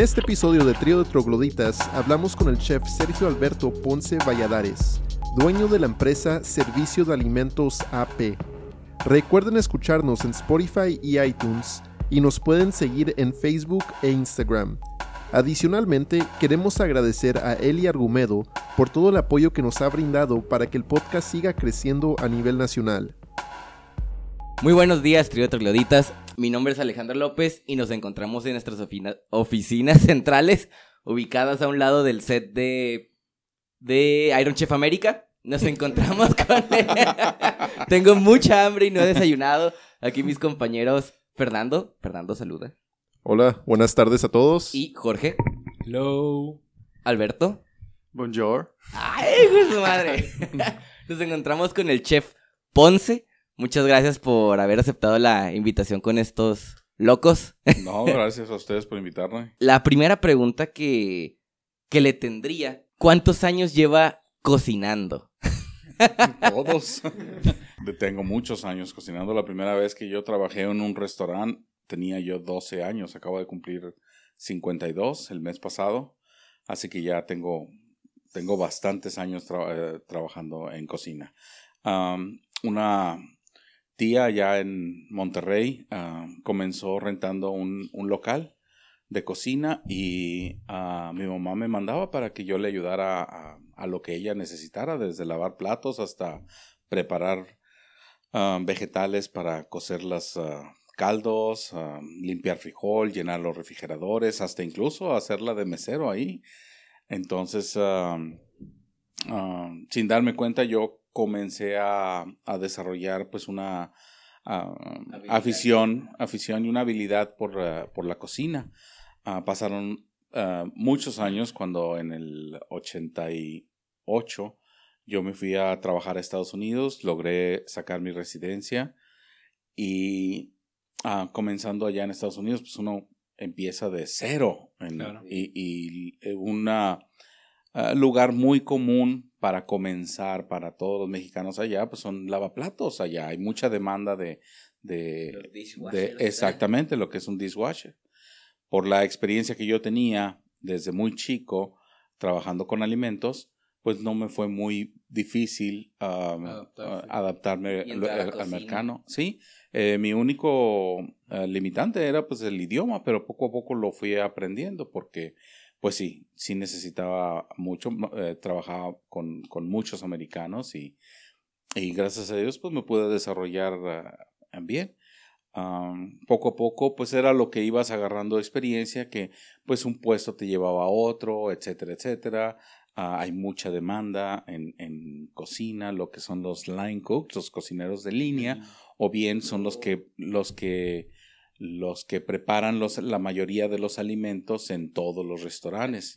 En este episodio de Trío de Trogloditas hablamos con el chef Sergio Alberto Ponce Valladares, dueño de la empresa Servicio de Alimentos AP. Recuerden escucharnos en Spotify y iTunes y nos pueden seguir en Facebook e Instagram. Adicionalmente, queremos agradecer a Eli Argumedo por todo el apoyo que nos ha brindado para que el podcast siga creciendo a nivel nacional. Muy buenos días, trío de trogloditas. Mi nombre es Alejandro López y nos encontramos en nuestras oficinas centrales ubicadas a un lado del set de, de Iron Chef América. Nos encontramos con... Tengo mucha hambre y no he desayunado. Aquí mis compañeros Fernando. Fernando, saluda. Hola, buenas tardes a todos. Y Jorge. Hello. Alberto. Bonjour. ¡Ay, su madre! Nos encontramos con el chef Ponce. Muchas gracias por haber aceptado la invitación con estos locos. No, gracias a ustedes por invitarme. La primera pregunta que, que le tendría, ¿cuántos años lleva cocinando? Todos. Tengo muchos años cocinando. La primera vez que yo trabajé en un restaurante tenía yo 12 años. Acabo de cumplir 52 el mes pasado. Así que ya tengo, tengo bastantes años eh, trabajando en cocina. una tía allá en Monterrey ah, comenzó rentando un, un, local de cocina y uh, mi mamá me mandaba para que yo le ayudara a, lo que ella necesitara, desde lavar platos hasta preparar ah, vegetales para cocer los caldos, limpiar frijol, llenar los refrigeradores, hasta incluso hacerla de mesero ahí. Entonces, sin darme cuenta, yo comencé a, a desarrollar pues una afición, afición y una habilidad por, uh, por la cocina. Uh, pasaron uh, muchos años cuando en el 88 yo me fui a trabajar a Estados Unidos, logré sacar mi residencia y comenzando allá en Estados Unidos, pues uno empieza de cero y, y eh, un lugar muy común para comenzar para todos los mexicanos allá, pues son lavaplatos allá. Hay mucha demanda de, de, de exactamente lo que es un dishwasher. Por la experiencia que yo tenía desde muy chico trabajando con alimentos, pues no me fue muy difícil adaptarme al, mercado. Sí, eh, mi único eh, limitante era pues el idioma, pero poco a poco lo fui aprendiendo porque pues sí, sí necesitaba mucho, eh, trabajaba con, con, muchos americanos y, y, gracias a Dios pues me pude desarrollar uh, bien. poco a poco pues era lo que ibas agarrando experiencia, que pues un puesto te llevaba a otro, etcétera, etcétera. Uh, hay mucha demanda en, en, cocina, lo que son los line cooks, los cocineros de línea, o bien son los que, los que los que preparan los, la mayoría de los alimentos en todos los restaurantes.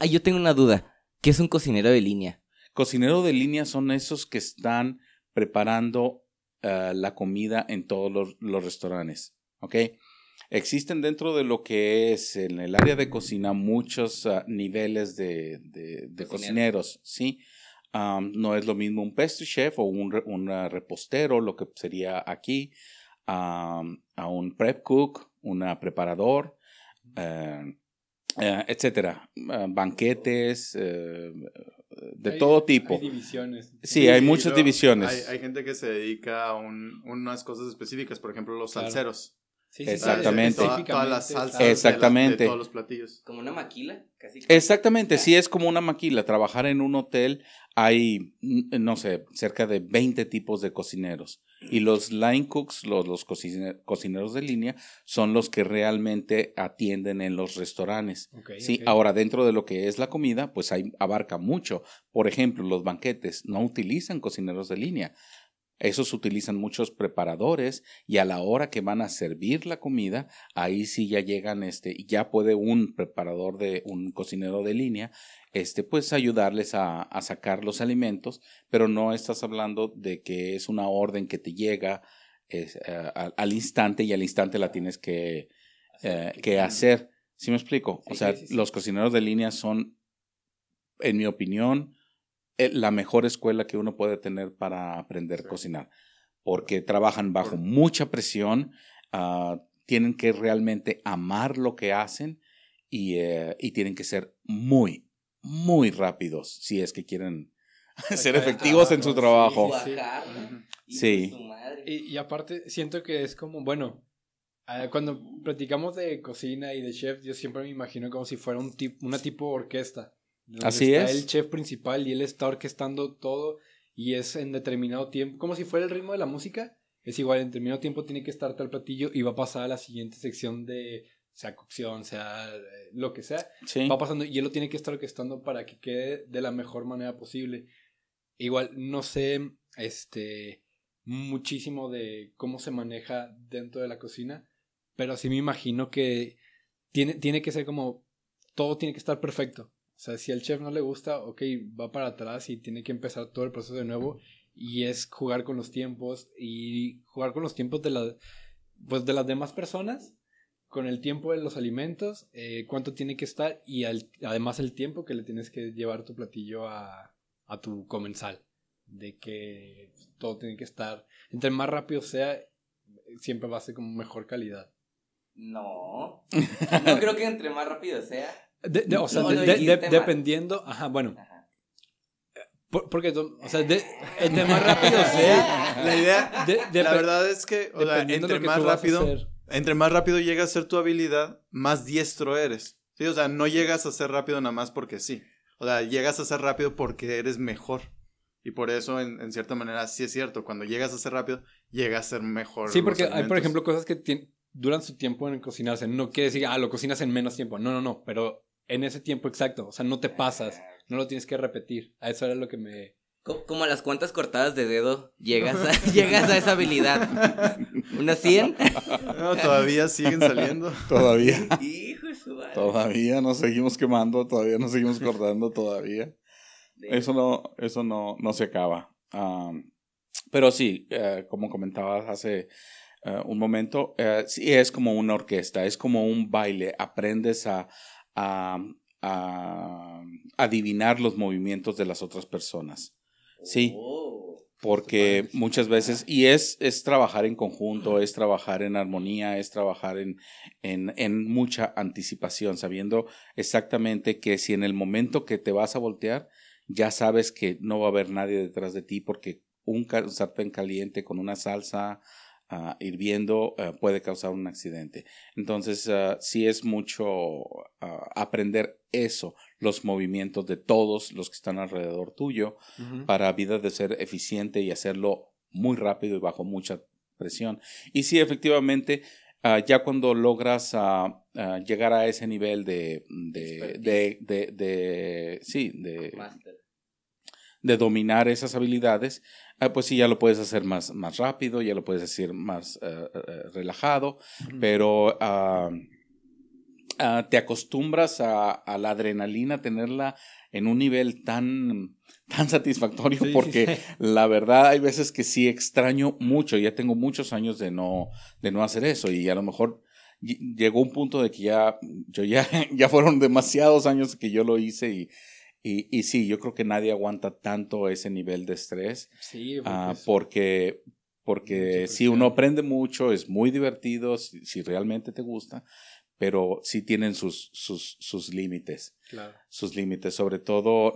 Ah, yo tengo una duda. ¿Qué es un cocinero de línea? Cocinero de línea son esos que están preparando uh, la comida en todos los, los, restaurantes. ¿Ok? Existen dentro de lo que es en el área de cocina muchos uh, niveles de, de, de cocineros, ¿sí? Um, no es lo mismo un pastry chef o un, un repostero, lo que sería aquí a, un prep cook, una preparador, eh, eh, etcétera, eh, banquetes, de todo tipo. Hay divisiones. Sí, hay muchas divisiones. Hay, gente que se dedica a unas cosas específicas, por ejemplo, los salseros. Sí, Exactamente. todas las salsas Exactamente. De, todos los platillos. Como una maquila, casi. Exactamente, sí es como una maquila. Trabajar en un hotel hay, no sé, cerca de 20 tipos de cocineros. Y los line cooks, los, los cocineros de línea, son los que realmente atienden en los restaurantes. sí, ahora dentro de lo que es la comida, pues hay, abarca mucho. Por ejemplo, los banquetes no utilizan cocineros de línea. Esos utilizan muchos preparadores y a la hora que van a servir la comida, ahí sí ya llegan, este, ya puede un preparador de un cocinero de línea, este, pues ayudarles a, a sacar los alimentos, pero no estás hablando de que es una orden que te llega es, uh, al, al, instante y al instante la tienes que, uh, que hacer. ¿Sí me explico? O sea, los cocineros de línea son, en mi opinión, eh, la mejor escuela que uno puede tener para aprender a cocinar, porque trabajan bajo mucha presión, uh, tienen que realmente amar lo que hacen y, eh, y tienen que ser muy, muy rápidos si es que quieren ser efectivos en su trabajo. Sí. Y aparte, siento que es como, bueno, ah, cuando platicamos de cocina y de chef, yo siempre me imagino como si fuera un tip, una tipo orquesta. Donde Así está es. el chef principal y él está orquestando todo y es en determinado tiempo, como si fuera el ritmo de la música. Es igual, en determinado tiempo tiene que estar tal platillo y va a pasar a la siguiente sección de, sea cocción, sea eh, lo que sea. Sí. Va pasando y él lo tiene que estar orquestando para que quede de la mejor manera posible. Igual, no sé, este, muchísimo de cómo se maneja dentro de la cocina, pero sí me imagino que tiene, tiene que ser como, todo tiene que estar perfecto. O sea, si al chef no le gusta, ok, va para atrás y tiene que empezar todo el proceso de nuevo. Y es jugar con los tiempos y jugar con los tiempos de, la, pues de las demás personas, con el tiempo de los alimentos, eh, cuánto tiene que estar y al- además el tiempo que le tienes que llevar tu platillo a, a tu comensal. De que todo tiene que estar, entre más rápido sea, siempre va a ser como mejor calidad. No. No creo que entre más rápido sea. De- de- o sea, No, de- dependiendo, ajá, bueno, Ajá. por- porque, o sea, de- entre más rápido sea, La idea, de- de- la verdad es que, o sea, entre que más rápido, entre más rápido llega a ser tu habilidad, más diestro eres. Sí, o sea, no llegas a ser rápido nada más porque sí. O sea, llegas a ser rápido porque eres mejor. Y por eso, en, en cierta manera, sí es cierto. Cuando llegas a ser rápido, llegas a ser mejor. Sí, porque hay, por ejemplo, cosas que duran su tiempo en cocinarse. No quiere decir, ah, lo cocinas en menos tiempo. No, no, no. Pero en ese tiempo exacto. O sea, no te pasas. No lo tienes que repetir. A eso era lo que me. Co- Como a las cuantas cortadas de dedo llegas a, llegas a esa habilidad. ¿Unas 100? No, todavía siguen saliendo. Todavía. Hijo de su madre. Todavía nos seguimos quemando, todavía nos seguimos cortando, todavía. Eso no, eso no, no se acaba. Pero sí, eh, como comentabas hace eh, un momento, eh, sí es como una orquesta, es como un baile. Aprendes a, a, a adivinar los movimientos de las otras personas. Sí. Oh. Porque muchas veces, y es, es trabajar en conjunto, es trabajar en armonía, es trabajar en, en, en mucha anticipación, sabiendo exactamente que si en el momento que te vas a voltear, ya sabes que no va a haber nadie detrás de ti porque un sartén caliente con una salsa ah, hirviendo ah, puede causar un accidente. Entonces, ah, sí es mucho aprender eso, los movimientos de todos los que están alrededor tuyo para vida de ser eficiente y hacerlo muy rápido y bajo mucha presión. Y sí, efectivamente, ya cuando logras llegar a ese nivel de, de, de, de- de- sí, de, de dominar esas habilidades, ah, pues sí, ya lo puedes hacer más, más rápido, ya lo puedes hacer más ah, ah, relajado, pero ah, te acostumbras a, a la adrenalina, tenerla en un nivel tan, tan satisfactorio, Sí, porque sí. la verdad hay veces que sí extraño mucho, ya tengo muchos años de no, de no hacer eso y a lo mejor ll- llegó un punto de que ya, yo ya, ya fueron demasiados años que yo lo hice y, y, y sí, yo creo que nadie aguanta tanto ese nivel de estrés. Sí, porque Ah, porque porque si uno aprende mucho, es muy divertido, si, si realmente te gusta, pero sí tienen sus, sus, sus límites, Claro. sus límites, sobre todo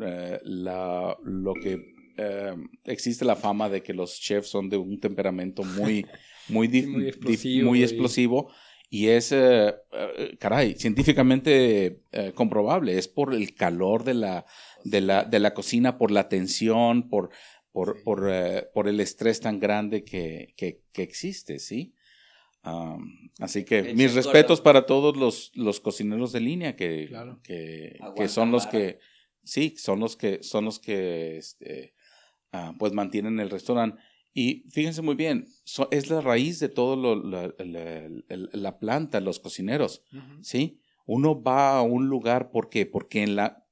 eh, la, lo que eh, existe la fama de que los chefs son de un temperamento muy, muy, muy explosivo muy y- explosivo. Y es, eh, eh, caray, científicamente eh, comprobable. Es por el calor de la, de la, de la cocina, por la tensión, por, por, Sí. por, eh, por el estrés tan grande que, que, que existe, ¿sí? Am, así que El mis respetos para todos los, los cocineros de línea que, Claro. que, que son los que, sí, son los que, son los que, este, ah, pues mantienen el restaurante. Y fíjense muy bien, so- es la raíz de todo lo, la, la- la- la planta, los cocineros. ¿sí? Uno va a un lugar, ¿por qué? Porque en la,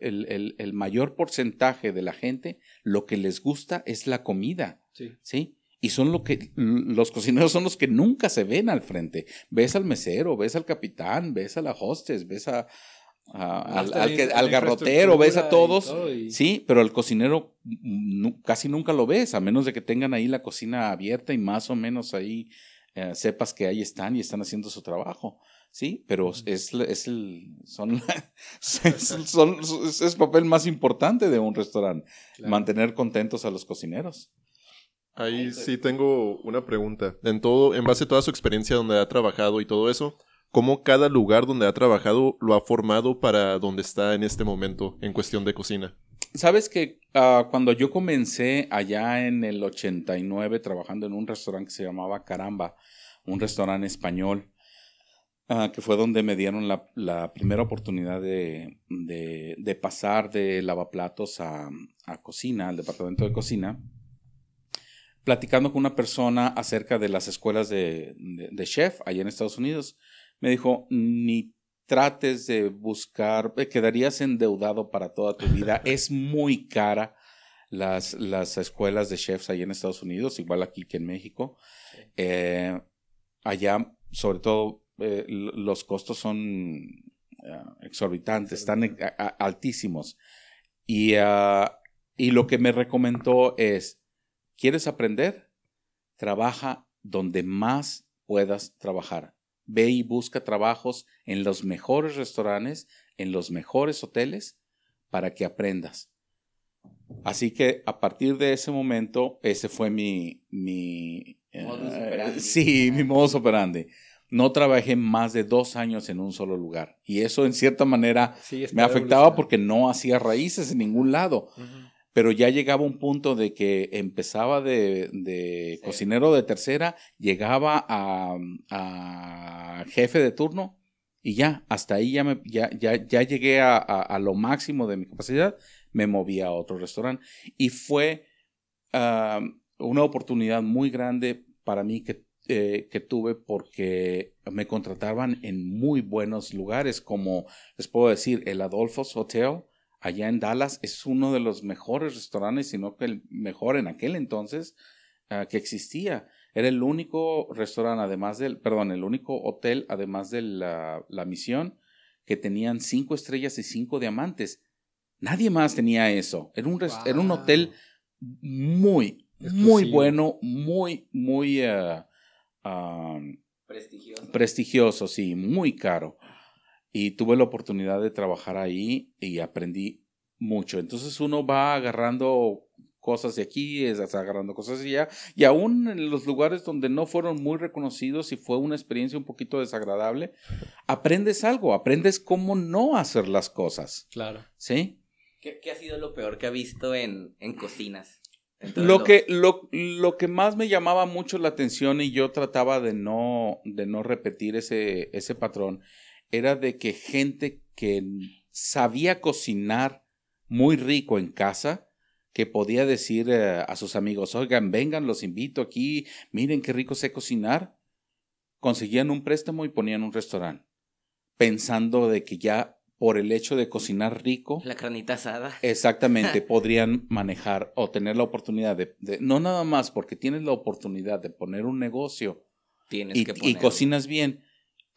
el, el- el mayor porcentaje de la gente lo que les gusta es la comida, Sí. ¿sí? Y son lo que, los cocineros son los que nunca se ven al frente. Ves al mesero, ves al capitán, ves a la hostess, ves a, a- al, al que- al garrotero, ves a y todos. todo, y- Sí, pero el cocinero casi nunca lo ves, a menos de que tengan ahí la cocina abierta y más o menos ahí eh, sepas que ahí están y están haciendo su trabajo. Sí, pero es, es el son, son, es el papel más importante de un restaurante, mantener contentos a los cocineros. Ahí sí tengo una pregunta. En todo, en base a toda su experiencia donde ha trabajado y todo eso, ¿cómo cada lugar donde ha trabajado lo ha formado para donde está en este momento en cuestión de cocina? Sabes que ah, cuando yo comencé allá en el 89 trabajando en un restaurante que se llamaba Caramba, un restaurante español, ah, que fue donde me dieron la, primera oportunidad de, de, pasar de lavaplatos a, a cocina, al departamento de cocina platicando con una persona acerca de las escuelas de, chef allá en Estados Unidos. Me dijo, ni trates de buscar, eh, quedarías endeudado para toda tu vida. es muy cara las, las escuelas de chefs allá en Estados Unidos, igual aquí que en México. Eh, allá, sobre todo, eh, los costos son exorbitantes, están altísimos. Y, ah, y lo que me recomendó es, ¿Quieres aprender? Trabaja donde más puedas trabajar. Ve y busca trabajos en los mejores restaurantes, en los mejores hoteles, para que aprendas. Así que a partir de ese momento, ese fue mi, mi eh, sí, mi modus operandi. No trabajé más de dos años en un solo lugar. Y eso en cierta manera me afectaba porque no hacía raíces en ningún lado pero ya llegaba un punto de que empezaba de, cocinero de tercera, llegaba a, jefe de turno y ya, hasta ahí ya, me, ya, ya, ya llegué a, lo máximo de mi capacidad, me moví a otro restaurante. Y fue ah, una oportunidad muy grande para mí que, eh, que tuve porque me contrataban en muy buenos lugares como les puedo decir el Adolfo's Hotel, allá en Dallas es uno de los mejores restaurantes, sino que el mejor en aquel entonces ah, que existía. Era el único restaurante, además del, perdón, el único hotel, además de la, la misión, que tenían cinco estrellas y cinco diamantes. Nadie más tenía eso. Era un, era un hotel muy, muy bueno, muy, muy prestigioso. prestigioso, sí, muy caro y tuve la oportunidad de trabajar ahí y aprendí mucho. Entonces uno va agarrando cosas de aquí, es agarrando cosas de allá, y aún en los lugares donde no fueron muy reconocidos y fue una experiencia un poquito desagradable, aprendes algo, aprendes cómo no hacer las cosas. Claro. ¿Sí? ¿Qué, ha sido lo peor que ha visto en, en cocinas? Lo que, lo, lo, que más me llamaba mucho la atención y yo trataba de no, de no repetir ese, ese patrón era de que gente que sabía cocinar muy rico en casa, que podía decir eh, a sus amigos, oigan, vengan, los invito aquí, miren qué rico sé cocinar, conseguían un préstamo y ponían un restaurante, pensando de que ya por el hecho de cocinar rico. La cranita asada. Exactamente, podrían manejar o tener la oportunidad de, no nada más porque tienes la oportunidad de poner un negocio Tienes y, que y cocinas bien,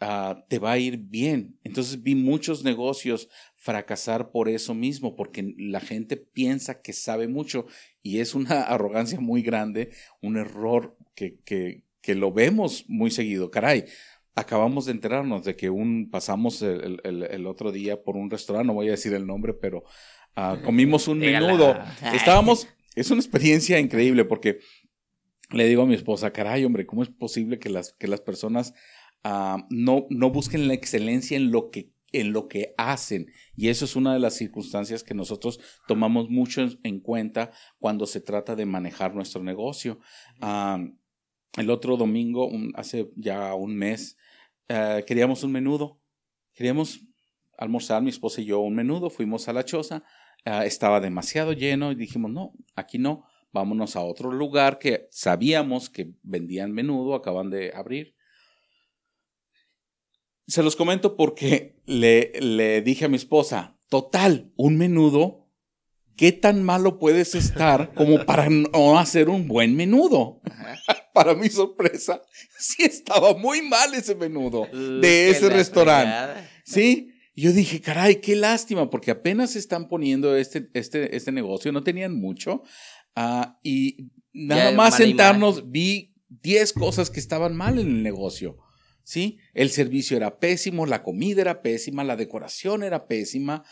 Ah, te va a ir bien. Entonces vi muchos negocios fracasar por eso mismo, porque la gente piensa que sabe mucho y es una arrogancia muy grande, un error que, que, que lo vemos muy seguido. Caray, acabamos de enterarnos de que un pasamos el, el, el, otro día por un restaurante, no voy a decir el nombre, pero ah, comimos un menudo. Estábamos, es una experiencia increíble porque le digo a mi esposa, caray, hombre, ¿cómo es posible que las, que las personas Ah, no, no busquen la excelencia en lo que en lo que hacen. Y eso es una de las circunstancias que nosotros tomamos mucho en cuenta cuando se trata de manejar nuestro negocio. Ah, el otro domingo, hace ya un mes, eh, queríamos un menudo. Queríamos almorzar mi esposa y yo un menudo. Fuimos a la choza. Ah, estaba demasiado lleno y dijimos, no, aquí no. Vámonos a otro lugar que sabíamos que vendían menudo, acaban de abrir. Se los comento porque le, le dije a mi esposa, total, un menudo, ¿qué tan malo puedes estar como para no hacer un buen menudo? para mi sorpresa, sí estaba muy mal ese menudo de ese restaurante. Sí, yo dije, caray, qué lástima, porque apenas están poniendo este, este, este negocio, no tenían mucho. Ah, y nada más sentarnos, vi 10 cosas que estaban mal en el negocio. ¿Sí? El servicio era pésimo, la comida era pésima, la decoración era pésima.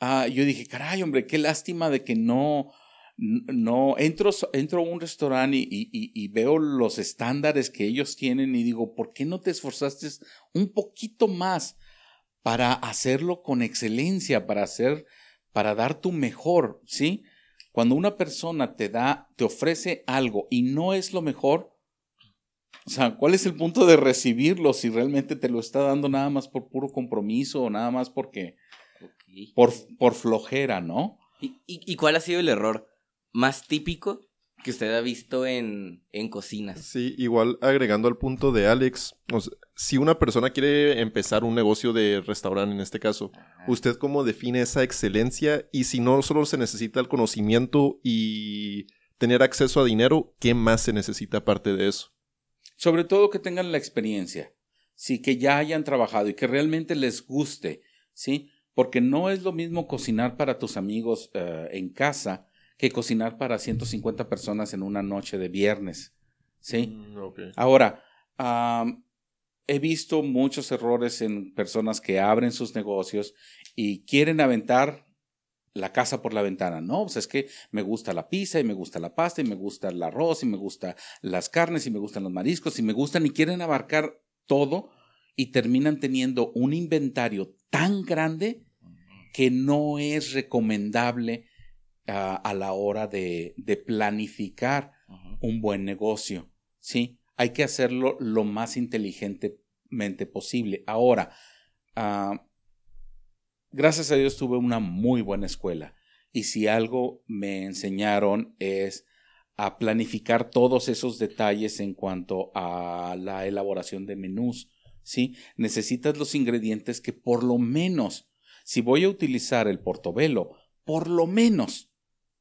Ah, yo dije, caray, hombre, qué lástima de que no, no, entro, entro a un restaurante y, y, veo los estándares que ellos tienen y digo, ¿por qué no te esforzaste un poquito más para hacerlo con excelencia, para hacer, para dar tu mejor, ¿sí? Cuando una persona te da, te ofrece algo y no es lo mejor, o sea, ¿cuál es el punto de recibirlo si realmente te lo está dando nada más por puro compromiso o nada más porque, por, por flojera, ¿no? ¿Y, y, cuál ha sido el error más típico que usted ha visto en, en cocinas? Sí, igual agregando al punto de Alex, si una persona quiere empezar un negocio de restaurante en este caso, ¿usted cómo define esa excelencia? Y si no solo se necesita el conocimiento y tener acceso a dinero, ¿qué más se necesita aparte de eso? Sobre todo que tengan la experiencia, sí, que ya hayan trabajado y que realmente les guste, ¿sí? Porque no es lo mismo cocinar para tus amigos eh, en casa que cocinar para 150 personas en una noche de viernes, ¿sí? Mm, Ahora, he visto muchos errores en personas que abren sus negocios y quieren aventar la casa por la ventana. No, pues es que me gusta la pizza y me gusta la pasta y me gusta el arroz y me gusta las carnes y me gustan los mariscos y me gustan y quieren abarcar todo y terminan teniendo un inventario tan grande que no es recomendable ah, a la hora de, de planificar un buen negocio. ¿sí? Hay que hacerlo lo más inteligentemente posible. Ahora, ah, gracias a Dios tuve una muy buena escuela y si algo me enseñaron es a planificar todos esos detalles en cuanto a la elaboración de menús. ¿sí? Necesitas los ingredientes que por lo menos, si voy a utilizar el portobelo, por lo menos,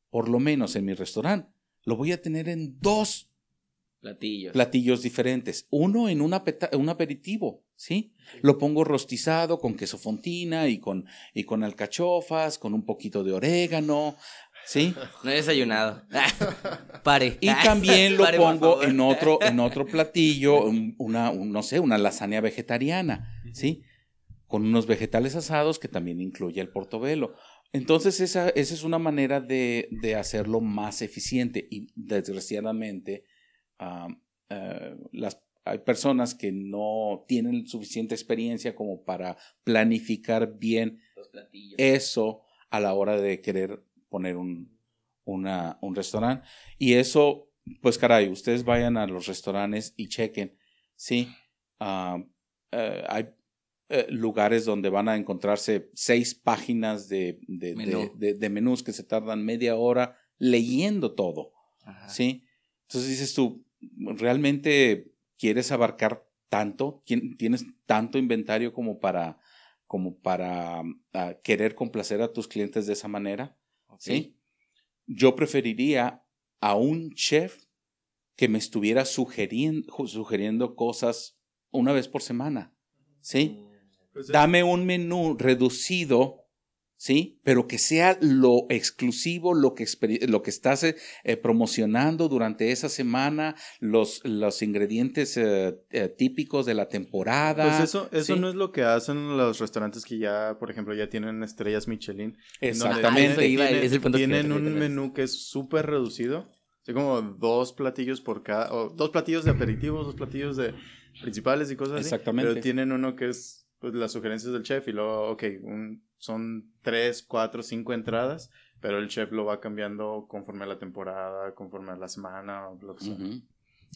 por lo menos en mi restaurante, lo voy a tener en dos platillos, platillos diferentes. Uno en un aperitivo, ¿sí? Lo pongo rostizado con queso fontina y con, y con alcachofas, con un poquito de orégano, ¿sí? No he desayunado. Pare. Y también lo pongo en otro, en otro platillo, una, no sé, una lasaña vegetariana, ¿sí? Con unos vegetales asados que también incluye el portobelo. Entonces, esa, esa es una manera de, de hacerlo más eficiente y desgraciadamente eh, las hay personas que no tienen suficiente experiencia como para planificar bien eso a la hora de querer poner un, una, un restaurante. Y eso, pues caray, ustedes vayan a los restaurantes y chequen, ¿sí? Eh, hay eh, lugares donde van a encontrarse seis páginas de, de, de, menús que se tardan media hora leyendo todo, ¿sí? Entonces dices tú, realmente quieres abarcar tanto, tienes tanto inventario como para, como para ah, querer complacer a tus clientes de esa manera. ¿sí? Yo preferiría a un chef que me estuviera sugiriendo, sugiriendo cosas una vez por semana. ¿sí? Mm, pues Dame un menú reducido ¿sí? Pero que sea lo exclusivo, lo que, lo que estás eh, promocionando durante esa semana, los, los ingredientes eh, eh, típicos de la temporada. Pues eso, eso no es lo que hacen los restaurantes que ya, por ejemplo, ya tienen estrellas Michelin. Exactamente. Tienen, tienen un menú que es súper reducido. Así como dos platillos por cada, o dos platillos de aperitivos, dos platillos de principales y cosas así. Exactamente. Pero tienen uno que es pues, las sugerencias del chef y luego, ok, un son tres, cuatro, cinco entradas, pero el chef lo va cambiando conforme a la temporada, conforme a la semana, lo que sea.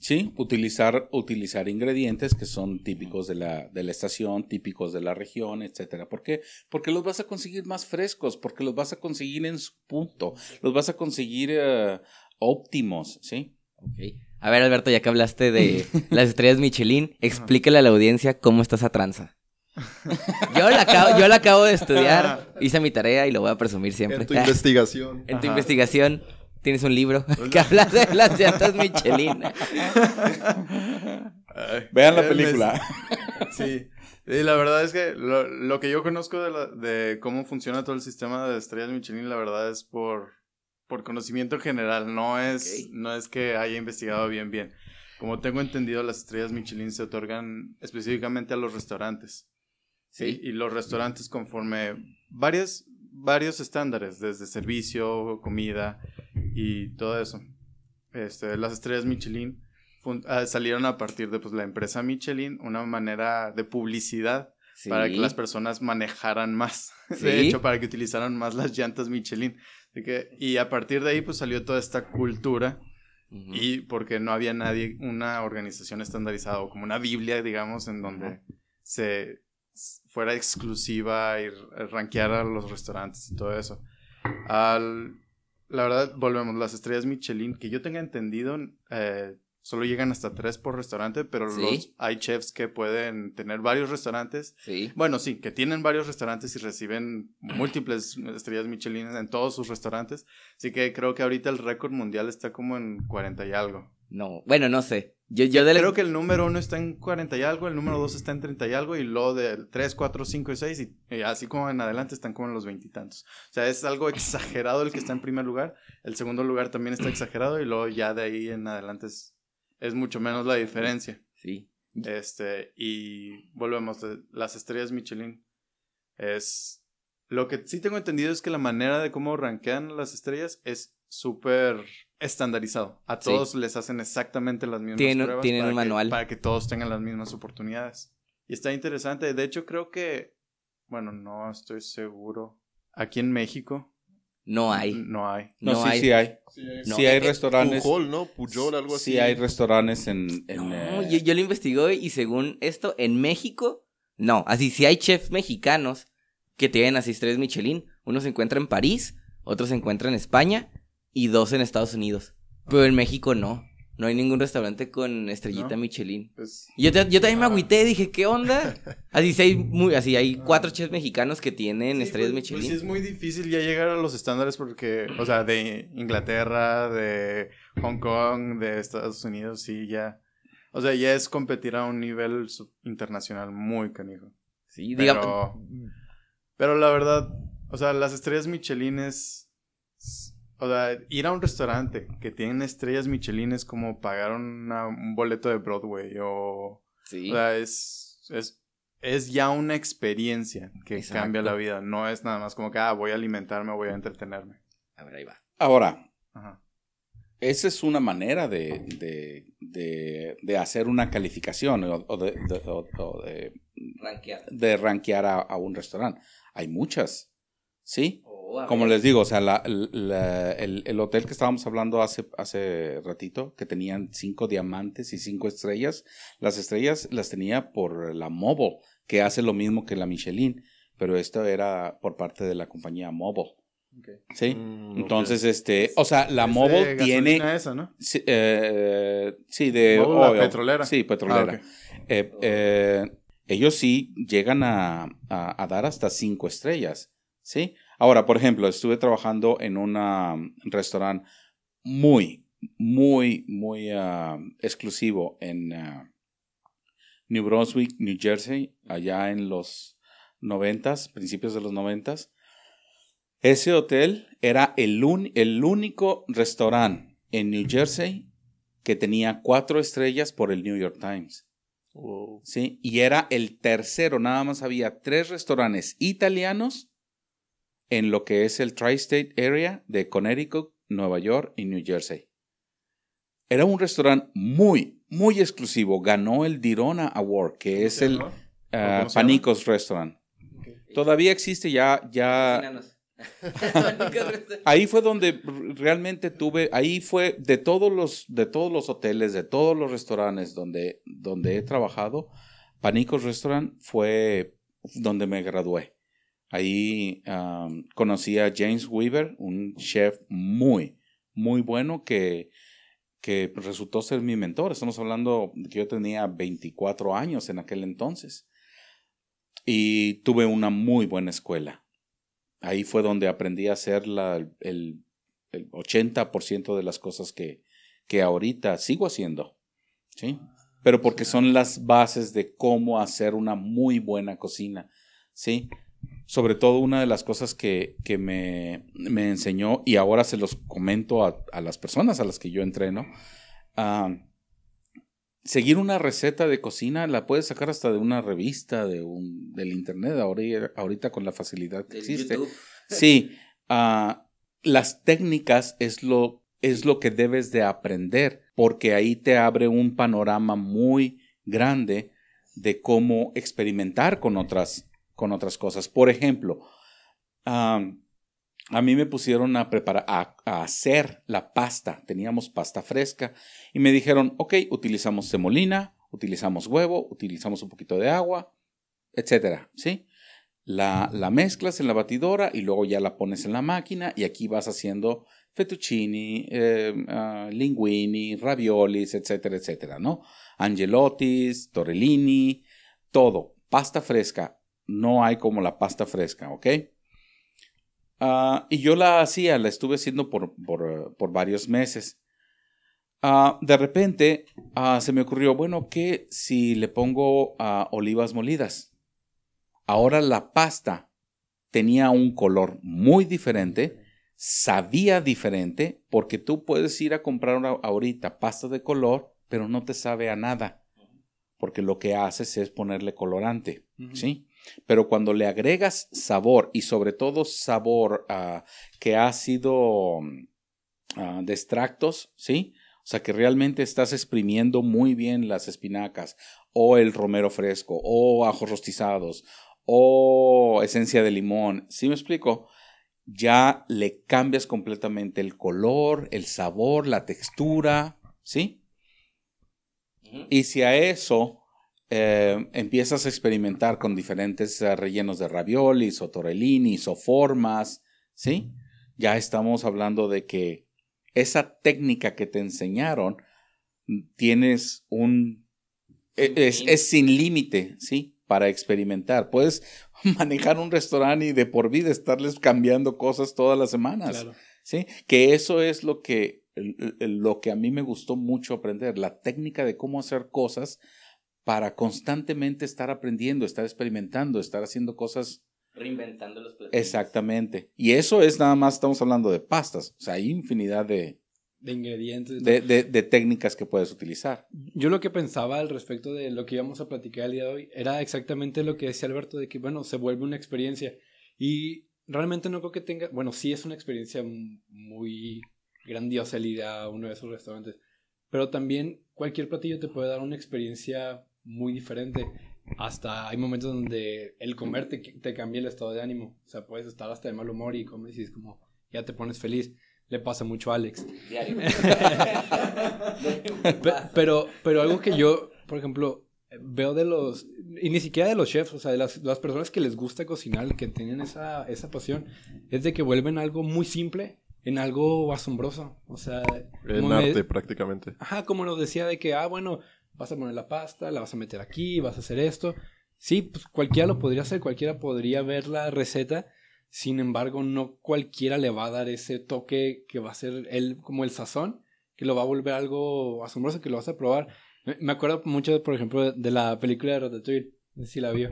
Sí, utilizar, utilizar ingredientes que son típicos de la, de la estación, típicos de la región, etcétera. ¿Por qué? Porque los vas a conseguir más frescos, porque los vas a conseguir en su punto, los vas a conseguir eh, óptimos, ¿sí? Okay. A ver, Alberto, ya que hablaste de las estrellas Michelin, explícale a la audiencia cómo está esa tranza. Yo la, acabo, yo la acabo de estudiar, hice mi tarea y lo voy a presumir siempre. En tu investigación. En tu investigación tienes un libro que habla de las llantas Michelin. Vean la película. Sí. Y la verdad es que lo, que yo conozco de, cómo funciona todo el sistema de estrellas Michelin, la verdad es por, por conocimiento general, no es, no es que haya investigado bien bien. como tengo entendido, las estrellas Michelin se otorgan específicamente a los restaurantes. Sí. Y los restaurantes conforme varias, varios estándares, desde servicio, comida y todo eso. Este, las estrellas Michelin ah, salieron a partir de pues, la empresa Michelin, una manera de publicidad Sí. para que las personas manejaran más. Sí. De hecho, para que utilizaran más las llantas Michelin. Así que, y a partir de ahí, pues salió toda esta cultura. Y porque no había nadie, una organización estandarizada o como una Biblia, digamos, en donde se fuera exclusiva y r- rankeara los restaurantes y todo eso. Al, la verdad, volvemos, las estrellas Michelin, que yo tenga entendido, eh, solo llegan hasta tres por restaurante, pero Sí. los, hay chefs que pueden tener varios restaurantes Sí. bueno, sí, que tienen varios restaurantes y reciben múltiples estrellas Michelin en todos sus restaurantes. Así que creo que ahorita el récord mundial está como en 40 y algo. No, bueno, no sé. Yo, yo Creo que el número uno está en 40 y algo, el número dos está en 30 y algo, y luego del 3, 4, 5 y 6, y, y así como en adelante están como en los veintitantos. O sea, es algo exagerado el que está en primer lugar. El segundo lugar también está exagerado, y luego ya de ahí en adelante es, es mucho menos la diferencia. Sí. Este, y volvemos, las estrellas Michelin es... Lo que sí tengo entendido es que la manera de cómo rankean las estrellas es súper estandarizado. A Sí. todos les hacen exactamente las mismas Tienen- pruebas tienen para un que- manual. para que todos tengan las mismas oportunidades. Y está interesante. De hecho, creo que... Bueno, no estoy seguro. Aquí en México No hay. no hay. No, No sí, hay. sí hay. No. Sí hay eh, restaurantes. Pujol, ¿no? Pujol, algo así. Sí hay restaurantes en... en, No, eh, yo, yo lo investigo y según esto, en México, no. Así, sí hay chefs mexicanos que tienen así estrellas Michelin. Uno se encuentra en París, otro se encuentra en España y dos en Estados Unidos. Pero en México no. No hay ningún restaurante con estrellita ¿No? Michelin. Pues, Y Yo, ta- yo también me Ah. agüité, dije, ¿qué onda? Así sí hay, muy, así hay cuatro chefs mexicanos que tienen Sí, estrellas pues- pues Michelin. sí es muy difícil ya llegar a los estándares porque, o sea, de Inglaterra, de Hong Kong, de Estados Unidos, sí, ya. O sea, ya es competir a un nivel internacional muy canijo. Sí, Pero, digamos. pero la verdad, o sea, las estrellas Michelin es. O sea, ir a un restaurante que tiene estrellas Michelin es como pagar una- un boleto de Broadway o. Sí. O sea, es, es, es ya una experiencia que Exacto. cambia la vida. No es nada más como que, ah, voy a alimentarme, voy a entretenerme. A ver, ahí va. Ahora, Ajá. esa es una manera de, de, de, de hacer una calificación o, o de, de- o- o de, Rankear. de rankear a, a un restaurante. Hay muchas, ¿sí? Oh, Como les digo, o sea, la- la- el, el hotel que estábamos hablando hace, hace ratito, que tenían cinco diamantes y cinco estrellas, las estrellas las tenía por la Mobile, que hace lo mismo que la Michelin, pero esto era por parte de la compañía Mobile, ¿sí? Mm, Entonces, este, o sea, la Es de Mobile tiene... esa, ¿no? Sí, eh, sí, de Mobile, la petrolera. Sí, petrolera. Ah, ok. Eh, eh, ellos sí llegan a, a- a dar hasta cinco estrellas, ¿sí? Ahora, por ejemplo, estuve trabajando en un restaurante muy, muy, muy ah, exclusivo en ah, New Brunswick, New Jersey, allá en los noventas, principios de los noventas. Ese hotel era el, un- el único restaurante en New Jersey que tenía cuatro estrellas por el New York Times. Wow. ¿sí? Y era el tercero, nada más había tres restaurantes italianos en lo que es el Tri-State Area de Connecticut, Nueva York y New Jersey. Era un restaurante muy, muy exclusivo. Ganó el Dirona Award, que es el ah, ¿Cómo se Panicos Restaurant. Todavía existe, ya, ya, ahí fue donde realmente tuve, ahí fue de todos los, de todos los hoteles, de todos los restaurantes donde, donde he trabajado, Panicos Restaurant fue donde me gradué. Ahí um, conocí a James Weaver, un chef muy, muy bueno que, que resultó ser mi mentor. Estamos hablando que yo tenía 24 años en aquel entonces. Y tuve una muy buena escuela. Ahí fue donde aprendí a hacer la, el, el 80% de las cosas que, que ahorita sigo haciendo. ¿sí? Pero porque son las bases de cómo hacer una muy buena cocina. ¿sí? Sobre todo una de las cosas que, que me, me enseñó, y ahora se los comento a, a las personas a las que yo entreno, ah, seguir una receta de cocina la puedes sacar hasta de una revista, de un, del internet, ahorita, ahorita con la facilidad que existe. YouTube. Sí, ah, las técnicas es lo, es lo que debes de aprender, porque ahí te abre un panorama muy grande de cómo experimentar con otras, con otras cosas. Por ejemplo, a mí me pusieron a preparar, a, hacer la pasta. Teníamos pasta fresca y me dijeron, ok, utilizamos semolina, utilizamos huevo, utilizamos un poquito de agua, etcétera, ¿sí? La, la mezclas en la batidora y luego ya la pones en la máquina y aquí vas haciendo fettuccini, eh, ah, linguini, raviolis, etcétera, etcétera, ¿no? Angelottis, tortellini, todo, pasta fresca. No hay como la pasta fresca, ¿ok? Ah, y yo la hacía, la estuve haciendo por, por, por varios meses. Ah, de repente ah, se me ocurrió, bueno, ¿qué si le pongo olivas molidas? Ahora la pasta tenía un color muy diferente, sabía diferente, porque tú puedes ir a comprar una- ahorita pasta de color, pero no te sabe a nada, porque lo que haces es ponerle colorante. ¿sí? Pero cuando le agregas sabor y sobre todo sabor ah, que ha sido mm, ah, de extractos, ¿sí? O sea que realmente estás exprimiendo muy bien las espinacas o el romero fresco o ajos rostizados o esencia de limón, ¿sí me explico? Ya le cambias completamente el color, el sabor, la textura, ¿sí? Y si a eso eh, empiezas a experimentar con diferentes eh, rellenos de raviolis o torellinis o formas, ¿sí? Ya estamos hablando de que esa técnica que te enseñaron mm, tienes un... e- Es, es sin límite, ¿sí? Para experimentar. Puedes manejar un restaurante y de por vida estarles cambiando cosas todas las semanas. Claro. ¿sí? Que eso es lo que, lo que a mí me gustó mucho aprender, la técnica de cómo hacer cosas para constantemente estar aprendiendo, estar experimentando, estar haciendo cosas Reinventando los platillos. exactamente. Y eso es nada más, estamos hablando de pastas, o sea, hay infinidad de, De ingredientes. de, de- de técnicas que puedes utilizar. Yo lo que pensaba al respecto de lo que íbamos a platicar el día de hoy era exactamente lo que decía Alberto, de que, bueno, se vuelve una experiencia. Y realmente no creo que tenga, bueno, sí es una experiencia muy grandiosa el ir a uno de esos restaurantes, pero también cualquier platillo te puede dar una experiencia muy diferente. Hasta hay momentos donde el comer te, te cambia el estado de ánimo. O sea, puedes estar hasta de mal humor y comes y es como, ya te pones feliz. Le pasa mucho a Alex. Pero, pero algo que yo, por ejemplo, veo de los, y ni siquiera de los chefs, o sea, de las, las personas que les gusta cocinar, que tienen esa, esa pasión, es de que vuelven algo muy simple en algo asombroso. O sea, En como me- arte, prácticamente. Ajá, como nos decía de que, ah, bueno, vas a poner la pasta, la vas a meter aquí, vas a hacer esto. Sí, pues cualquiera lo podría hacer, cualquiera podría ver la receta. Sin embargo, no cualquiera le va a dar ese toque que va a ser el, como el sazón, que lo va a volver algo asombroso, que lo vas a probar. Me, me acuerdo mucho, por ejemplo, de la película de Ratatouille, no sé si la vio,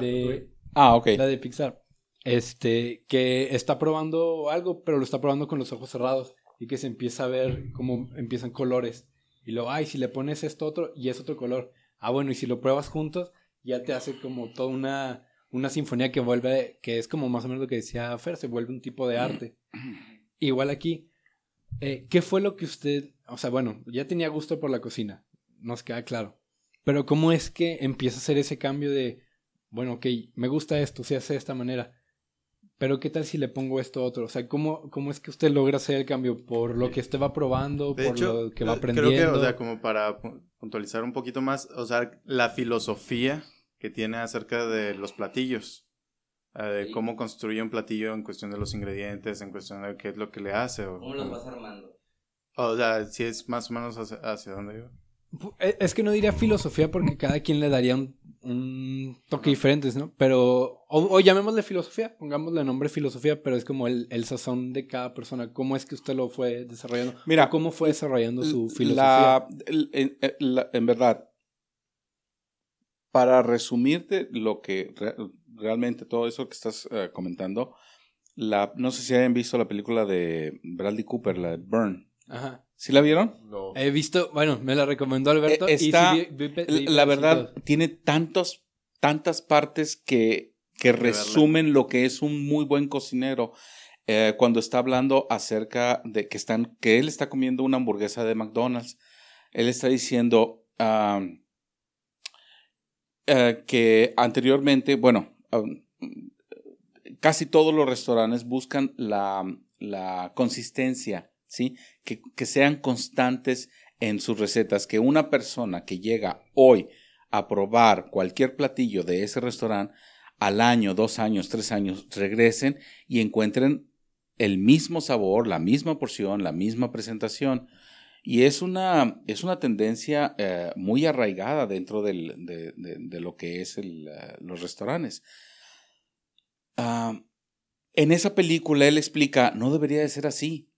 de, Ah, ok. la de Pixar. Este, que está probando algo, pero lo está probando con los ojos cerrados y que se empieza a ver cómo empiezan colores. Y luego, ay, si le pones esto otro y es otro color. Ah, bueno, y si lo pruebas juntos, ya te hace como toda una, una sinfonía que vuelve, que es como más o menos lo que decía Fer, se vuelve un tipo de arte. Igual aquí, eh, ¿qué fue lo que usted, o sea, bueno, ya tenía gusto por la cocina, nos queda claro. Pero ¿cómo es que empieza a hacer ese cambio de, bueno, ok, me gusta esto, se hace de esta manera, pero ¿qué tal si le pongo esto otro? O sea, ¿cómo, cómo es que usted logra hacer el cambio? ¿Por lo que usted va probando? De ¿Por hecho, lo que va eh, aprendiendo? Creo que, o sea, como para pu- puntualizar un poquito más, o sea, la filosofía que tiene acerca de los platillos, eh, de Sí. cómo construye un platillo en cuestión de los ingredientes, en cuestión de qué es lo que le hace. O, ¿Cómo los vas armando? o sea, si es más o menos hacia, hacia dónde iba. Eh, Es que no diría filosofía porque cada quien le daría un, un toque diferente, ¿no? Pero, o, o llamémosle filosofía, pongámosle nombre filosofía, pero es como el, el sazón de cada persona. ¿Cómo es que usted lo fue desarrollando? Mira, ¿O ¿Cómo fue desarrollando su filosofía? La- el- en, en- la- en verdad, para resumirte lo que re- realmente todo eso que estás eh, comentando, la, no sé si hayan visto la película de Bradley Cooper, la de Burn. Ajá. ¿Sí la vieron? No. He visto, bueno, me la recomendó Alberto. Eh, y sí está- vi- vi pe- vi La verdad, tiene tantos, tantas partes que, que resumen lo que es un muy buen cocinero. Eh, cuando está hablando acerca de que están, que él está comiendo una hamburguesa de McDonald's, él está diciendo eh, que anteriormente, bueno, casi todos los restaurantes buscan la, la consistencia, Que, sean constantes en sus recetas, que una persona que llega hoy a probar cualquier platillo de ese restaurante, al año, dos años, tres años, regresen y encuentren el mismo sabor, la misma porción, la misma presentación. Y es una, es una tendencia eh, muy arraigada dentro de, lo que es eh, los restaurantes. Ah, en esa película él explica, no debería de ser así.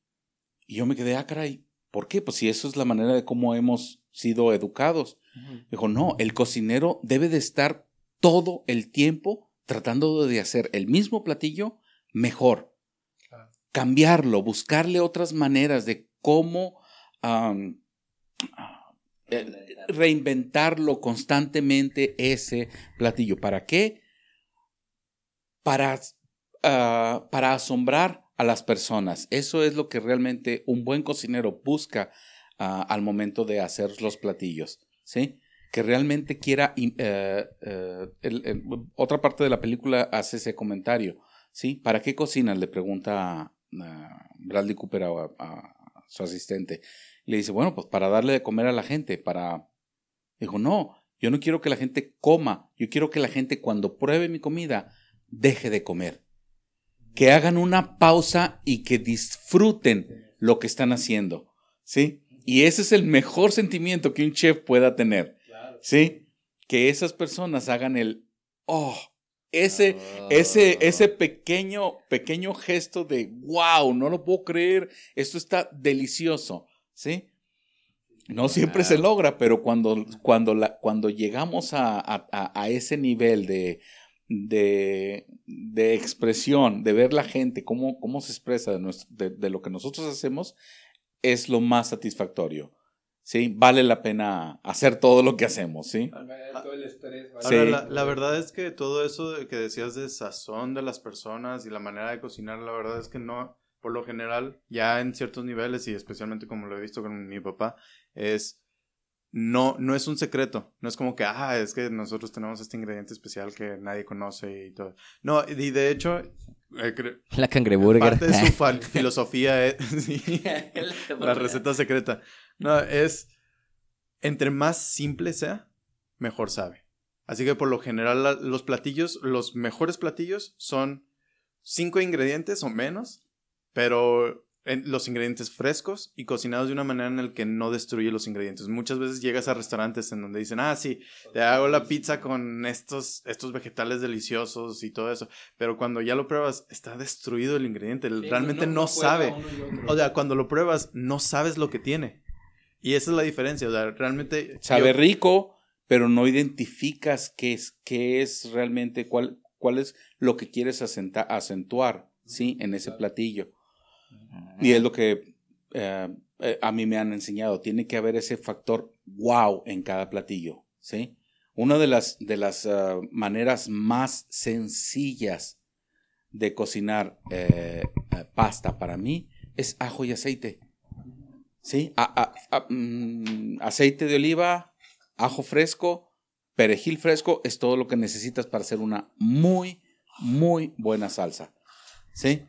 Y yo me quedé, ah, caray, ¿por qué? Pues si eso es la manera de cómo hemos sido educados. Dijo, no, el cocinero debe de estar todo el tiempo tratando de hacer el mismo platillo mejor. Claro. Cambiarlo, buscarle otras maneras de cómo eh, reinventarlo constantemente ese platillo. ¿Para qué? Para, ah, para asombrar a las personas. Eso es lo que realmente un buen cocinero busca ah, al momento de hacer los platillos. ¿Sí? Que realmente quiera. eh, eh, otra parte de la película hace ese comentario. ¿Sí? ¿Para qué cocinan? Le pregunta a, a Bradley Cooper a, a su asistente. Le dice, bueno, pues para darle de comer a la gente, para... Dijo, no, yo no quiero que la gente coma, yo quiero que la gente cuando pruebe mi comida deje de comer. Que hagan una pausa y que disfruten lo que están haciendo, ¿sí? Y ese es el mejor sentimiento que un chef pueda tener, ¿sí? Que esas personas hagan el, oh, ese, ese, ese pequeño, pequeño gesto de, wow, no lo puedo creer, esto está delicioso, ¿sí? No siempre se logra, pero cuando, cuando, la, cuando llegamos a- a ese nivel de, de, de expresión, de ver la gente, cómo, cómo se expresa de, nuestro- de- de lo que nosotros hacemos, es lo más satisfactorio. ¿sí? Vale la pena hacer todo lo que hacemos, ¿sí? Todo el estrés. ¿vale? Sí. Ahora, la, la verdad es que todo eso de que decías de sazón de las personas y la manera de cocinar, la verdad es que no, por lo general, ya en ciertos niveles y especialmente como lo he visto con mi papá, es no, no es un secreto. No es como que, ah, es que nosotros tenemos este ingrediente especial que nadie conoce y todo. No, y de hecho, eh, La cangreburger. parte de su filosofía es sí, la receta secreta. No, es entre más simple sea, mejor sabe. Así que por lo general la- los platillos, los mejores platillos son cinco ingredientes o menos, pero en- los ingredientes frescos y cocinados de una manera en la que no destruye los ingredientes. Muchas veces llegas a restaurantes en donde dicen, ah, sí, te hago la pizza con estos, estos vegetales deliciosos y todo eso, pero cuando ya lo pruebas, está destruido el ingrediente, Sí, realmente no, sabe. O sea, cuando lo pruebas, no sabes lo que tiene. Y esa es la diferencia. O sea, realmente. Sabe yo- rico, pero no identificas qué es, qué es realmente, cuál, cuál es lo que quieres acenta- acentuar, ¿sí? En ese platillo. Y es lo que eh, eh, a mí me han enseñado. Tiene que haber ese factor wow en cada platillo, ¿sí? Una de las, de las ah, maneras más sencillas de cocinar pasta para mí es ajo y aceite. ¿Sí? Mm, aceite de oliva, ajo fresco, perejil fresco es todo lo que necesitas para hacer una muy, muy buena salsa. ¿Sí?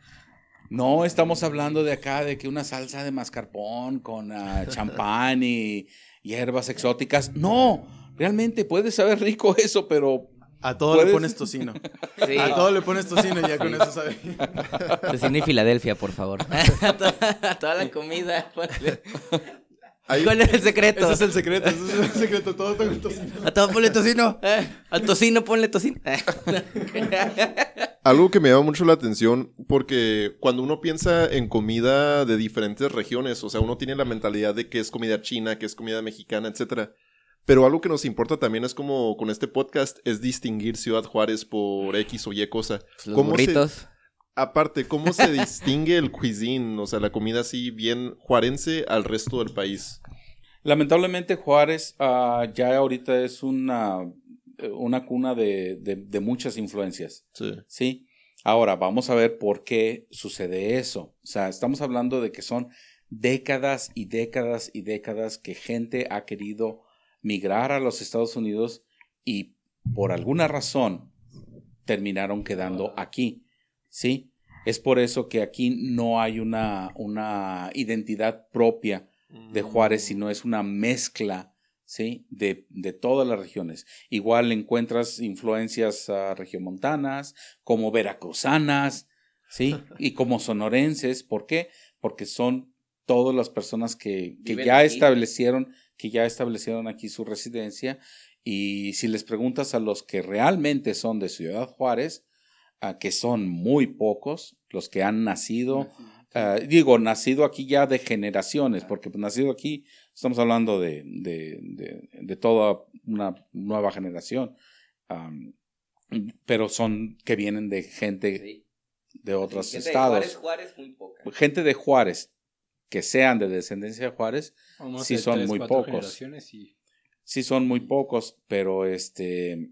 No estamos hablando de acá de que una salsa de mascarpone con ah, champán y hierbas exóticas. No, realmente puede saber rico eso, pero A todo le pones tocino. Sí. A todo le pones tocino y ya con eso sabe. Tocino y Filadelfia, por favor. toda la comida. Ahí- ¿Cuál es el secreto? Ese es el secreto. Ese es el secreto. Todo con tocino. A todo ponle tocino. Eh, Al tocino ponle tocino. Algo que me llama mucho la atención, porque cuando uno piensa en comida de diferentes regiones, o sea, uno tiene la mentalidad de que es comida china, que es comida mexicana, etcétera. Pero algo que nos importa también es como con este podcast es distinguir Ciudad Juárez por X o Y cosa. Los ¿Cómo se- burritos. Aparte, ¿cómo se distingue el cuisine, o sea, la comida así bien juarense al resto del país? Lamentablemente Juárez ah, ya ahorita es una, una cuna de, de- de muchas influencias. Sí. ¿sí? Ahora, vamos a ver por qué sucede eso. O sea, estamos hablando de que son décadas y décadas y décadas que gente ha querido migrar a los Estados Unidos y por alguna razón terminaron quedando aquí, ¿sí? Es por eso que aquí no hay una, una identidad propia de Juárez, sino es una mezcla, ¿sí? De, de todas las regiones. Igual encuentras influencias ah, regiomontanas, como veracruzanas, ¿sí? Y como sonorenses. ¿Por qué? Porque son todas las personas que, que ya aquí. establecieron, que ya establecieron aquí su residencia. Y si les preguntas a los que realmente son de Ciudad Juárez, que son muy pocos, los que han nacido, Ah, digo, nacido aquí ya de generaciones, porque pues, nacido aquí estamos hablando de, de, de, de toda una nueva generación, Am, pero son que vienen de gente Sí. de otros Gente de estados, Juárez, Juárez, muy poca. gente de Juárez, que sean de descendencia de Juárez, Vamos Sí, son tres, muy pocos. y- sí son muy pocos, pero este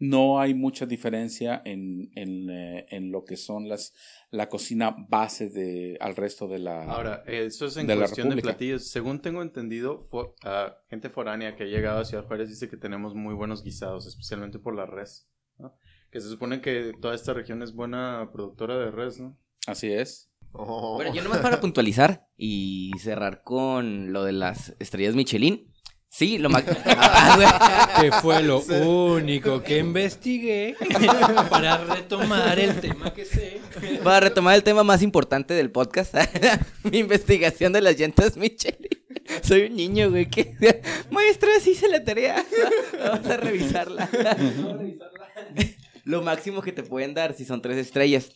no hay mucha diferencia en, en, eh, en lo que son las la cocina base de al resto de la Ahora, eso es en de la cuestión de platillos. Según tengo entendido, ah, gente foránea que ha llegado a Ciudad Juárez dice que tenemos muy buenos guisados, especialmente por la res. ¿no? Que se supone que toda esta región es buena productora de res, ¿no? así es Oh. Bueno, yo nomás para puntualizar y cerrar con lo de las estrellas Michelin. Sí, lo más... Ah. Que fue lo único que investigué para retomar el tema que sé. Para retomar el tema más importante del podcast, mi investigación de las llantas Michelin. Soy un niño, güey, que... Maestra, sí hice la tarea. Vamos a revisarla. Lo máximo que te pueden dar si son tres estrellas.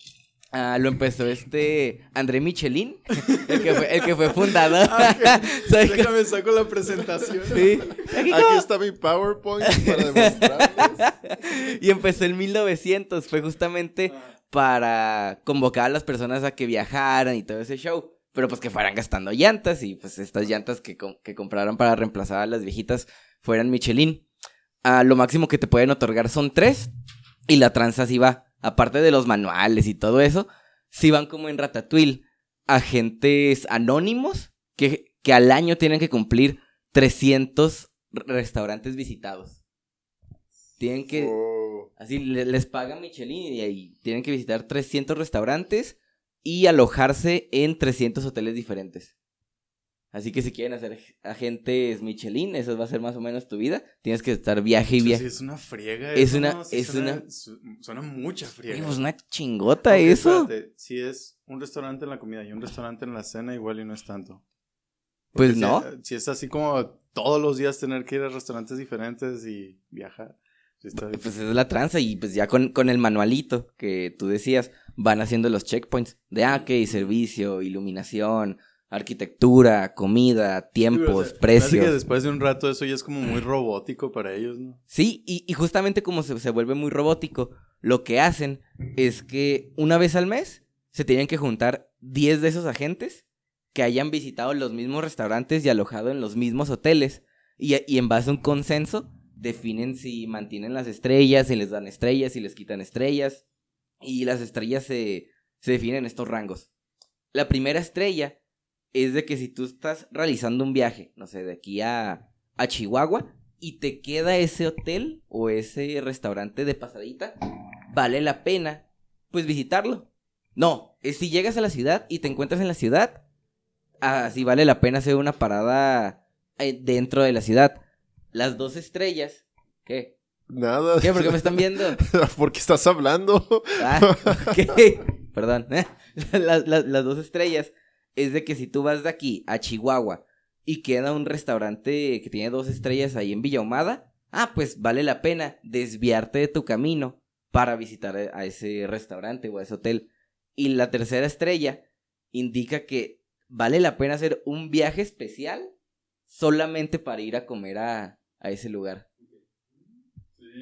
Ah, lo empezó este André Michelin, el que fue, el que fue fundador. Co- Déjame saco la presentación. Sí. Aquí está mi PowerPoint para demostrarles. Y empezó en 1900, fue justamente para convocar a las personas a que viajaran y todo ese show. Pero pues que fueran gastando llantas y pues estas llantas que, com- que compraron para reemplazar a las viejitas fueran Michelin. Ah, lo máximo que te pueden otorgar son tres y la tranza sí va, aparte de los manuales y todo eso, sí van como en Ratatouille, agentes anónimos que, que al año tienen que cumplir 300 restaurantes visitados. Tienen que... Oh. Así le- les pagan Michelin y ahí tienen que visitar 300 restaurantes y alojarse en 300 hoteles diferentes. Así que si quieren hacer agentes Michelin, eso va a ser más o menos tu vida. Tienes que estar viaje y Sí, viaje. es una friega. Es eso, una- ¿no? Sí es suena, una- su- Suena mucha friega. Oye, pues una chingota eso. espérate, Si es un restaurante en la comida y un restaurante en la cena, igual y no es tanto. Pues no. Si, si es así como todos los días tener que ir a restaurantes diferentes y viajar. está Pues es la tranza y pues ya con, con el manualito que tú decías, van haciendo los checkpoints de, ah, ok, servicio, iluminación, arquitectura, comida, tiempos, Sí, o sea, Así que precios. después de un rato eso ya es como muy robótico para ellos, ¿no? Sí, y, y justamente como se, se vuelve muy robótico, lo que hacen es que una vez al mes se tienen que juntar 10 de esos agentes que hayan visitado los mismos restaurantes y alojado en los mismos hoteles. Y, y en base a un consenso, definen si mantienen las estrellas, si les dan estrellas, si les quitan estrellas. Y las estrellas se, se definen en estos rangos. La primera estrella es de que si tú estás realizando un viaje, no sé, de aquí a, a Chihuahua, y te queda ese hotel o ese restaurante de pasadita, vale la pena, pues visitarlo. No, es si llegas a la ciudad y te encuentras en la ciudad, así vale la pena hacer una parada eh, dentro de la ciudad. Las dos estrellas, ¿qué? Nada. ¿Qué? ¿Por qué me están viendo? Porque estás hablando. Ah, ok. Perdón. Las, las- las dos estrellas es de que si tú vas de aquí a Chihuahua y queda un restaurante que tiene dos estrellas ahí en Villa Ahumada, ah, pues vale la pena desviarte de tu camino para visitar a ese restaurante o a ese hotel. Y la tercera estrella indica que vale la pena hacer un viaje especial solamente para ir a comer a, a ese lugar.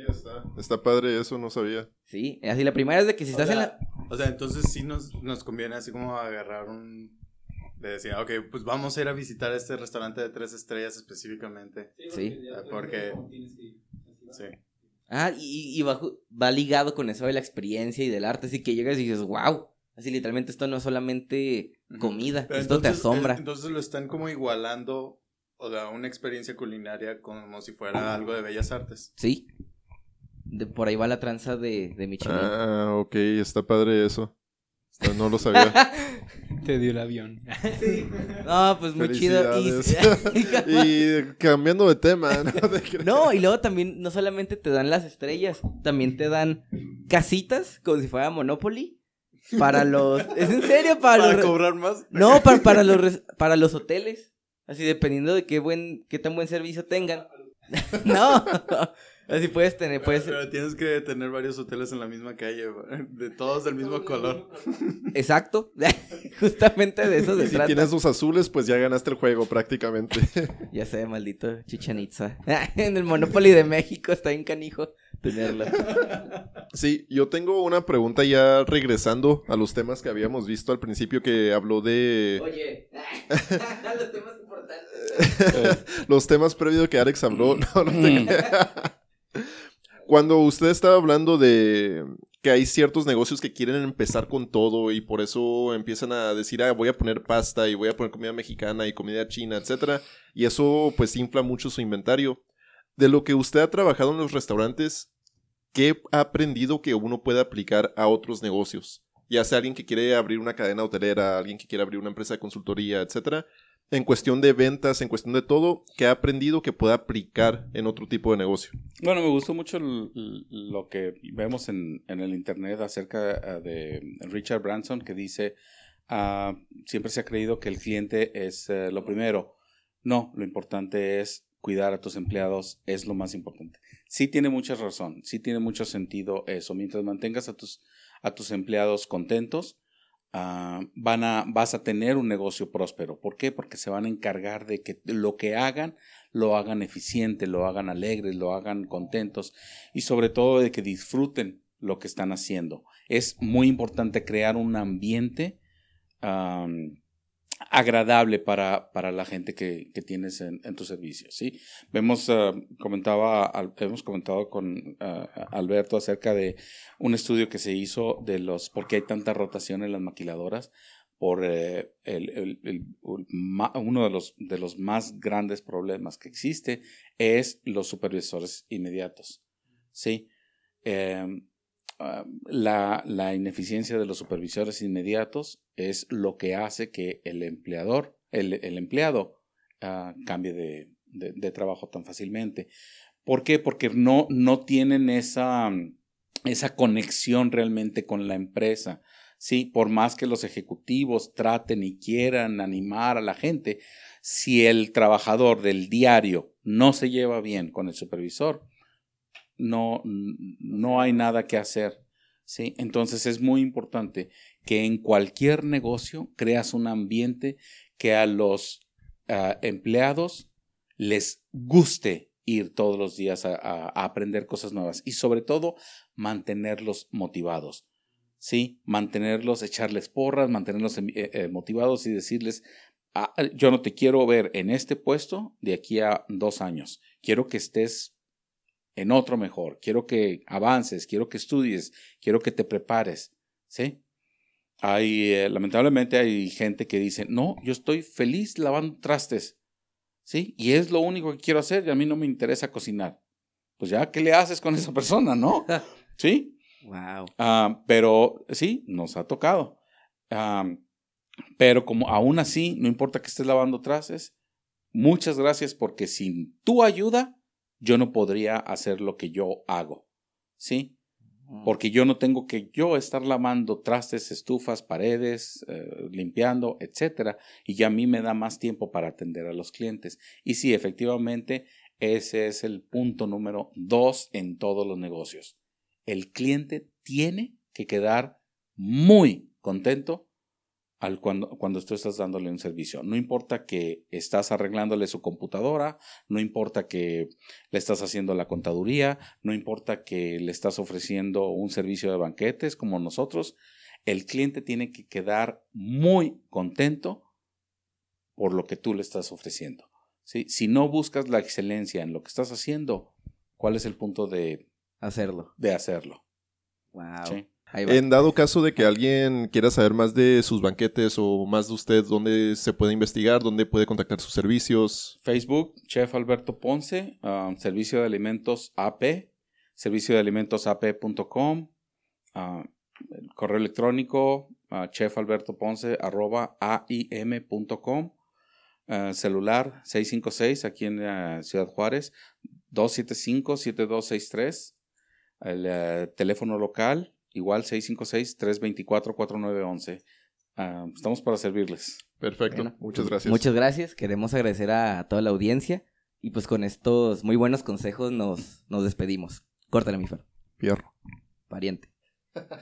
está. Está padre eso, no sabía. Sí, así la primera es de que si O estás en la... O sea, entonces sí nos, nos conviene así como agarrar un... De decir, ok, pues vamos a ir a visitar este restaurante de tres estrellas específicamente. Sí. Porque... Sí. Ah, y, y va, va ligado con eso de la experiencia y del arte, así que llegas y dices, wow, así literalmente esto no es solamente comida, Pero esto te asombra. Entonces lo están como igualando, o sea, una experiencia culinaria como si fuera algo de bellas artes. Sí. De, por ahí va la tranza de, de Michelin. Ah, ok, está padre eso. Está- No lo sabía. Te dio el avión. No, pues muy chido. Y, y cambiando de tema, ¿no? De que- no, y luego también no solamente te dan las estrellas, también te dan casitas como si fuera Monopoly. Para los. ¿Es en serio? Para, Para los. cobrar más. No, para, para los res- para los hoteles. Así dependiendo de qué buen, qué tan buen servicio tengan. no. Así puedes tener, puedes. Pero tienes que tener varios hoteles en la misma calle, de todos del mismo color. Exacto. Justamente de eso se Si trata. tienes los azules, pues ya ganaste el juego prácticamente. Ya sé, maldito Chichanitza. en el Monopoly de México está bien canijo tenerlo. Sí, yo tengo una pregunta ya regresando a los temas que habíamos visto al principio que habló de Oye, los temas importantes. los temas previos que Alex habló. No, no te creas. Cuando usted estaba hablando de que hay ciertos negocios que quieren empezar con todo y por eso empiezan a decir, ah, voy a poner pasta y voy a poner comida mexicana y comida china, etcétera, y eso pues infla mucho su inventario. De lo que usted ha trabajado en los restaurantes, ¿qué ha aprendido que uno puede aplicar a otros negocios? Ya sea alguien que quiere abrir una cadena hotelera, alguien que quiere abrir una empresa de consultoría, etcétera, en cuestión de ventas, en cuestión de todo, ¿qué ha aprendido que pueda aplicar en otro tipo de negocio? Bueno, me gustó mucho lo que vemos en, en el internet acerca ah, de Richard Branson, que dice, ah, siempre se ha creído que el cliente es eh, lo primero. No, lo importante es cuidar a tus empleados, es lo más importante. Sí tiene mucha razón, sí tiene mucho sentido eso. Mientras mantengas a tus, a tus empleados contentos, ah, van a, vas a tener un negocio próspero. ¿Por qué? Porque se van a encargar de que lo que hagan lo hagan eficiente, lo hagan alegres, lo hagan contentos y sobre todo de que disfruten lo que están haciendo. Es muy importante crear un ambiente am, agradable para, para la gente que, que tienes en, en tu servicio. ¿sí? Vemos, ah, comentaba, hemos comentado con ah, Alberto acerca de un estudio que se hizo de los, por qué hay tanta rotación en las maquiladoras por eh, el- el- uno de los, de los más grandes problemas que existe es los supervisores inmediatos. ¿sí? Em, ah, la, la ineficiencia de los supervisores inmediatos es lo que hace que el empleador, el, el empleado, ah, cambie de, de- de trabajo tan fácilmente. ¿Por qué? Porque no, no tienen esa, esa conexión realmente con la empresa. Sí, por más que los ejecutivos traten y quieran animar a la gente, si el trabajador del diario no se lleva bien con el supervisor, no, no hay nada que hacer. ¿sí? Entonces es muy importante que en cualquier negocio creas un ambiente que a los ah, empleados les guste ir todos los días a, a- a aprender cosas nuevas y sobre todo mantenerlos motivados. ¿sí? Mantenerlos, echarles porras, mantenerlos eh, eh, motivados y decirles, "Ah, yo no te quiero ver en este puesto de aquí a dos años. Quiero que estés en otro mejor. Quiero que avances, quiero que estudies, quiero que te prepares. ¿Sí? Hay, eh, lamentablemente hay gente que dice, no, yo estoy feliz lavando trastes. ¿Sí? Y es lo único que quiero hacer y a mí no me interesa cocinar. Pues ya, ¿qué le haces con esa persona, no? ¿Sí? Wow. Ah, pero sí, nos ha tocado. Ah, pero como aún así, no importa que estés lavando trastes, muchas gracias porque sin tu ayuda, yo no podría hacer lo que yo hago. ¿Sí? Porque yo no tengo que yo estar lavando trastes, estufas, paredes, eh, limpiando, etcétera, y ya a mí me da más tiempo para atender a los clientes. Y sí, efectivamente, ese es el punto número dos en todos los negocios. El cliente tiene que quedar muy contento al cuando, cuando tú estás dándole un servicio. No importa que estás arreglándole su computadora, no importa que le estás haciendo la contaduría, no importa que le estás ofreciendo un servicio de banquetes como nosotros, el cliente tiene que quedar muy contento por lo que tú le estás ofreciendo. ¿sí? Si no buscas la excelencia en lo que estás haciendo, ¿cuál es el punto de, Hacerlo. de hacerlo? Wow. Sí. Ahí va. En dado caso de que alguien quiera saber más de sus banquetes o más de usted, ¿dónde se puede investigar? ¿Dónde puede contactar sus servicios? Facebook, Chef Alberto Ponce, um, Servicio de Alimentos AP, servicio de alimentos AP.com, uh, el correo electrónico uh, chefalbertoponce arroba aim.com, uh, celular 656 aquí en uh, Ciudad Juárez, 275-7263, el uh, teléfono local igual 656-324-4911. Uh, estamos para servirles. Perfecto. Bueno, Muchas gracias. Muchas gracias. Queremos agradecer a toda la audiencia. Y pues con estos muy buenos consejos nos, nos despedimos. Córtale, mi fer. Fierro. Pariente.